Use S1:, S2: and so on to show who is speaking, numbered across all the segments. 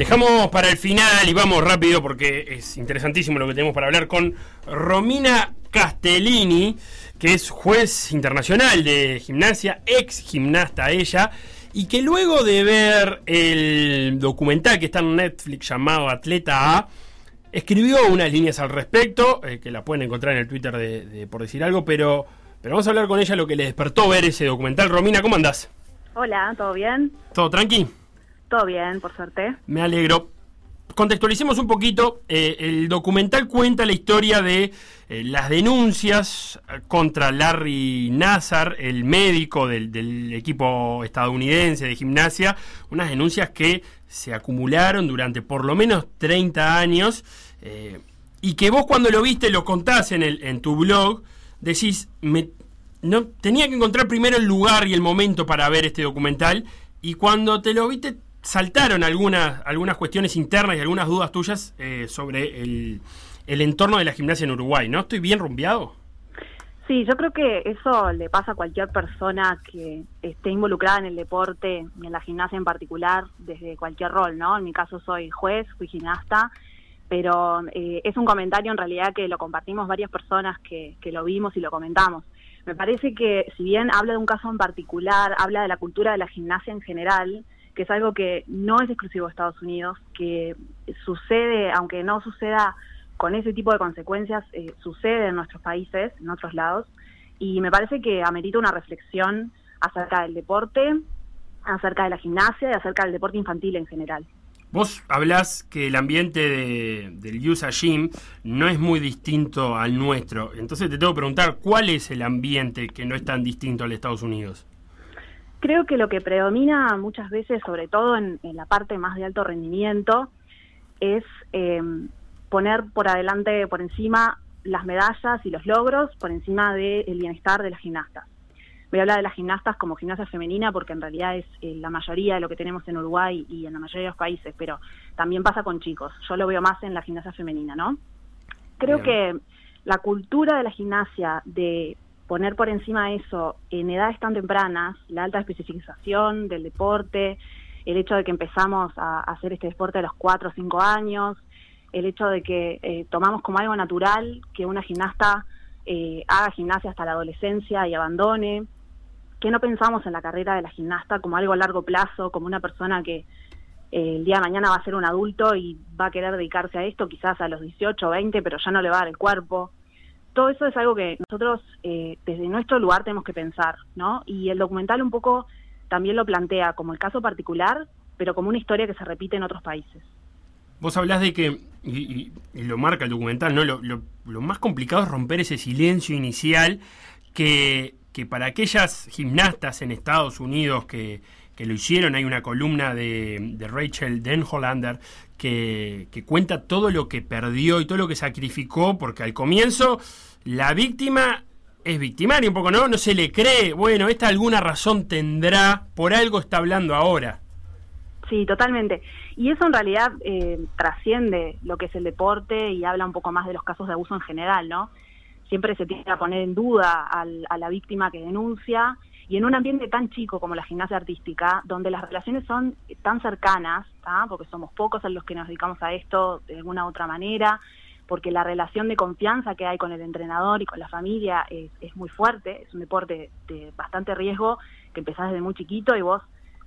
S1: Dejamos para el final y vamos rápido porque es interesantísimo lo que tenemos para hablar con Romina Castellini, que es juez internacional de gimnasia, ex gimnasta ella, y que luego de ver el documental que está en Netflix llamado Atleta A, escribió unas líneas al respecto, eh, que la pueden encontrar en el Twitter de, por decir algo, pero, pero vamos a hablar con ella lo que le despertó ver ese documental. Romina, ¿cómo andás?
S2: Hola, ¿todo bien?
S1: ¿Todo tranqui?
S2: Todo bien, por suerte.
S1: Me alegro. Contextualicemos un poquito. Eh, el documental cuenta la historia de eh, las denuncias contra Larry Nazar, el médico del, equipo estadounidense de gimnasia. Unas denuncias que se acumularon durante por lo menos 30 años. Eh, y que vos cuando lo viste, lo contás en, el, en tu blog, decís, me, no, tenía que encontrar primero el lugar y el momento para ver este documental. Y cuando te lo viste, saltaron algunas, algunas cuestiones internas y algunas dudas tuyas eh, sobre el, el, entorno de la gimnasia en Uruguay, ¿no? ¿Estoy bien rumbeado?
S2: Sí, yo creo que eso le pasa a cualquier persona que esté involucrada en el deporte y en la gimnasia en particular, desde cualquier rol, ¿no? En mi caso soy juez, fui gimnasta, pero eh, es un comentario en realidad que lo compartimos varias personas que, que lo vimos y lo comentamos. Me parece que si bien habla de un caso en particular, habla de la cultura de la gimnasia en general, que es algo que no es exclusivo de Estados Unidos, que sucede, aunque no suceda con ese tipo de consecuencias, eh, sucede en nuestros países, en otros lados, y me parece que amerita una reflexión acerca del deporte, acerca de la gimnasia y acerca del deporte infantil en general.
S1: Vos hablás que el ambiente de, del USA Gym no es muy distinto al nuestro. Entonces te tengo que preguntar, ¿cuál es el ambiente que no es tan distinto al de Estados Unidos?
S2: Creo que lo que predomina muchas veces, sobre todo en, la parte más de alto rendimiento, es em, poner por adelante, por encima, las medallas y los logros, por encima del bienestar de las gimnastas. Voy a hablar de las gimnastas como gimnasia femenina porque en realidad es eh, la mayoría de lo que tenemos en Uruguay y en la mayoría de los países, pero también pasa con chicos. Yo lo veo más en la gimnasia femenina, ¿no? Creo que la cultura de la gimnasia de poner por encima eso en edades tan tempranas, la alta especificación del deporte, el hecho de que empezamos a hacer este deporte a los 4 o 5 años, el hecho de que eh, tomamos como algo natural que una gimnasta eh, haga gimnasia hasta la adolescencia y abandone, que no pensamos en la carrera de la gimnasta como algo a largo plazo, como una persona que eh, el día de mañana va a ser un adulto y va a querer dedicarse a esto quizás a los 18 o 20, pero ya no le va a dar el cuerpo todo eso es algo que nosotros eh, desde nuestro lugar tenemos que pensar, ¿no? Y el documental un poco también lo plantea como el caso particular, pero como una historia que se repite en otros países.
S1: Vos hablás de que, y, lo marca el documental, ¿no? Lo, lo, más complicado es romper ese silencio inicial que, que para aquellas gimnastas en Estados Unidos que, que lo hicieron. Hay una columna de, de Rachel Denhollander que, que, cuenta todo lo que perdió y todo lo que sacrificó, porque al comienzo la víctima es victimaria un poco, ¿no? No se le cree, bueno, esta alguna razón tendrá, por algo está hablando ahora.
S2: Sí, totalmente. Y eso en realidad eh, trasciende lo que es el deporte y habla un poco más de los casos de abuso en general, ¿no? Siempre se tiene que poner en duda a la víctima que denuncia y en un ambiente tan chico como la gimnasia artística, donde las relaciones son tan cercanas, porque somos pocos en los que nos dedicamos a esto de alguna u otra manera, porque la relación de confianza que hay con el entrenador y con la familia es, muy fuerte, es un deporte de bastante riesgo que empezás desde muy chiquito y vos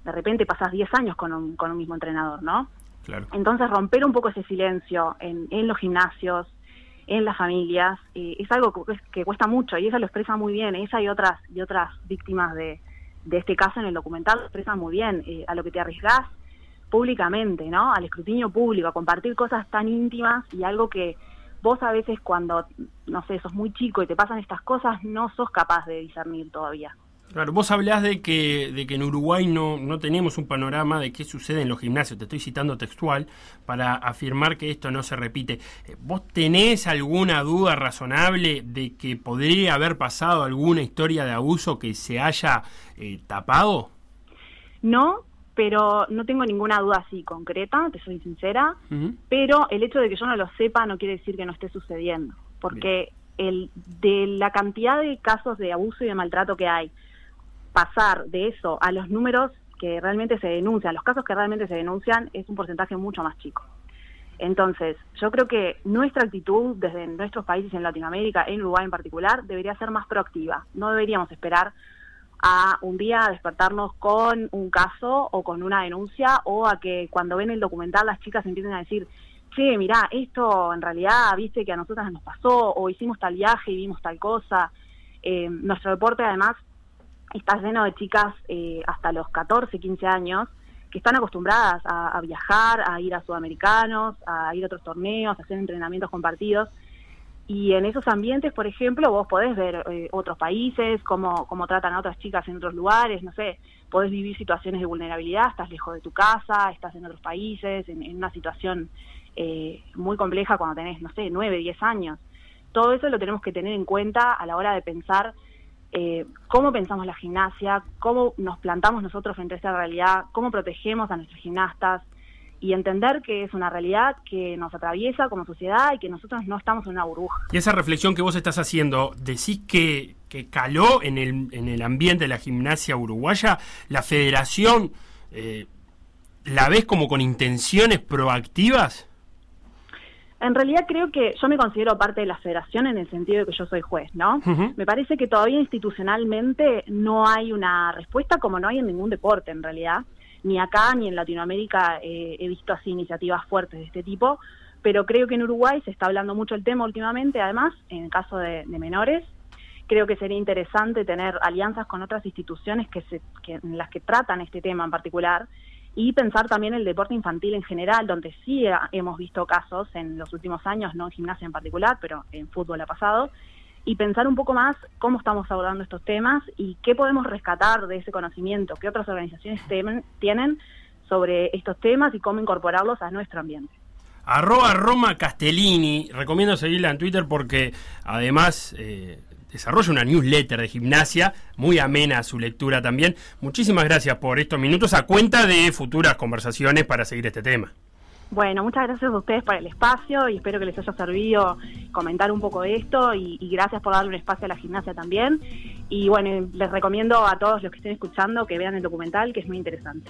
S2: de repente pasás 10 años con un, con un mismo entrenador, ¿no?
S1: Claro.
S2: Entonces romper un poco ese silencio en, en los gimnasios, en las familias, eh, es algo que, cuesta mucho y ella lo expresa muy bien, ella y otras, y otras víctimas de, este caso en el documental lo expresan muy bien, eh, a lo que te arriesgás públicamente, ¿no? Al escrutinio público, a compartir cosas tan íntimas y algo que vos a veces cuando, no sé, sos muy chico y te pasan estas cosas, no sos capaz de discernir todavía.
S1: Claro, vos hablás de que, de que en Uruguay no, no tenemos un panorama de qué sucede en los gimnasios, te estoy citando textual, para afirmar que esto no se repite. Eh, ¿Vos tenés alguna duda razonable de que podría haber pasado alguna historia de abuso que se haya eh, tapado?
S2: No, pero no tengo ninguna duda así concreta, te soy sincera, pero el hecho de que yo no lo sepa no quiere decir que no esté sucediendo, porque el de la cantidad de casos de abuso y de maltrato que hay, pasar de eso a los números que realmente se denuncian, los casos que realmente se denuncian es un porcentaje mucho más chico. Entonces, yo creo que nuestra actitud desde nuestros países en Latinoamérica, en Uruguay en particular, debería ser más proactiva. No deberíamos esperar a un día despertarnos con un caso o con una denuncia o a que cuando ven el documental las chicas empiecen a decir, che, mirá, esto en realidad, viste que a nosotras nos pasó o hicimos tal viaje y vimos tal cosa. Eh, nuestro deporte además está lleno de chicas eh, hasta los 14, 15 años que están acostumbradas a, viajar, a ir a sudamericanos, a ir a otros torneos, a hacer entrenamientos compartidos. Y en esos ambientes, por ejemplo, vos podés ver eh, otros países, cómo, cómo tratan a otras chicas en otros lugares, no sé, podés vivir situaciones de vulnerabilidad, estás lejos de tu casa, estás en otros países, en, una situación eh, muy compleja cuando tenés, no sé, 9, 10 años. Todo eso lo tenemos que tener en cuenta a la hora de pensar eh, cómo pensamos la gimnasia, cómo nos plantamos nosotros frente a esta realidad, cómo protegemos a nuestras gimnastas y entender que es una realidad que nos atraviesa como sociedad y que nosotros no estamos en una burbuja.
S1: Y esa reflexión que vos estás haciendo, decís que, que caló en el, en el ambiente de la gimnasia uruguaya, la federación, eh, ¿la ves como con intenciones proactivas?
S2: En realidad creo que yo me considero parte de la federación en el sentido de que yo soy juez, ¿no? Me parece que todavía institucionalmente no hay una respuesta como no hay en ningún deporte en realidad. Ni acá ni en Latinoamérica eh, he visto así iniciativas fuertes de este tipo, pero creo que en Uruguay se está hablando mucho el tema últimamente, además, en el caso de, menores. Creo que sería interesante tener alianzas con otras instituciones que, se, que en las que tratan este tema en particular y pensar también el deporte infantil en general, donde sí hemos visto casos en los últimos años, no en gimnasia en particular, pero en fútbol ha pasado, y pensar un poco más cómo estamos abordando estos temas y qué podemos rescatar de ese conocimiento, qué otras organizaciones tienen sobre estos temas y cómo incorporarlos a nuestro ambiente.
S1: Arroba Roma Castellini, recomiendo seguirla en Twitter porque además eh, desarrolla una newsletter de gimnasia, muy amena su lectura también. Muchísimas gracias por estos minutos a cuenta de futuras conversaciones para seguir este tema.
S2: Bueno, muchas gracias a ustedes por el espacio y espero que les haya servido comentar un poco esto y, gracias por darle un espacio a la gimnasia también. Y bueno, les recomiendo a todos los que estén escuchando que vean el documental, que es muy interesante.